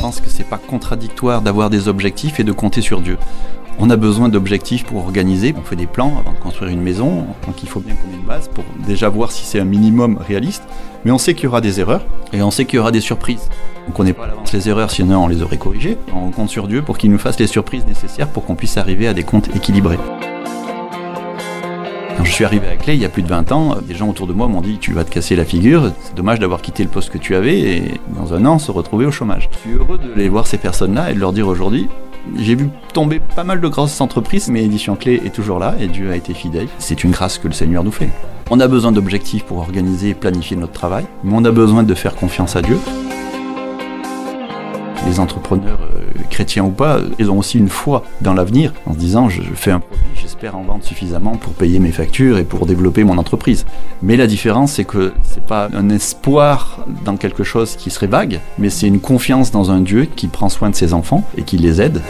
pense que c'est pas contradictoire d'avoir des objectifs et de compter sur Dieu. On a besoin d'objectifs pour organiser. On fait des plans avant de construire une maison, donc il faut bien qu'on ait une base pour déjà voir si c'est un minimum réaliste. Mais on sait qu'il y aura des erreurs et on sait qu'il y aura des surprises. On connaît pas à l'avance les erreurs, sinon on les aurait corrigées. On compte sur Dieu pour qu'il nous fasse les surprises nécessaires pour qu'on puisse arriver à des comptes équilibrés. Je suis arrivé à Clé il y a plus de 20 ans, des gens autour de moi m'ont dit Tu vas te casser la figure, c'est dommage d'avoir quitté le poste que tu avais et dans un an se retrouver au chômage. Je suis heureux de les voir ces personnes-là et de leur dire aujourd'hui j'ai vu tomber pas mal de grosses entreprises, mais Édition Clé est toujours là et Dieu a été fidèle. C'est une grâce que le Seigneur nous fait. On a besoin d'objectifs pour organiser et planifier notre travail, mais on a besoin de faire confiance à Dieu. Les entrepreneurs, euh, chrétiens ou pas, ils ont aussi une foi dans l'avenir en se disant je fais un produit, j'espère en vendre suffisamment pour payer mes factures et pour développer mon entreprise. Mais la différence, c'est que c'est pas un espoir dans quelque chose qui serait vague, mais c'est une confiance dans un Dieu qui prend soin de ses enfants et qui les aide.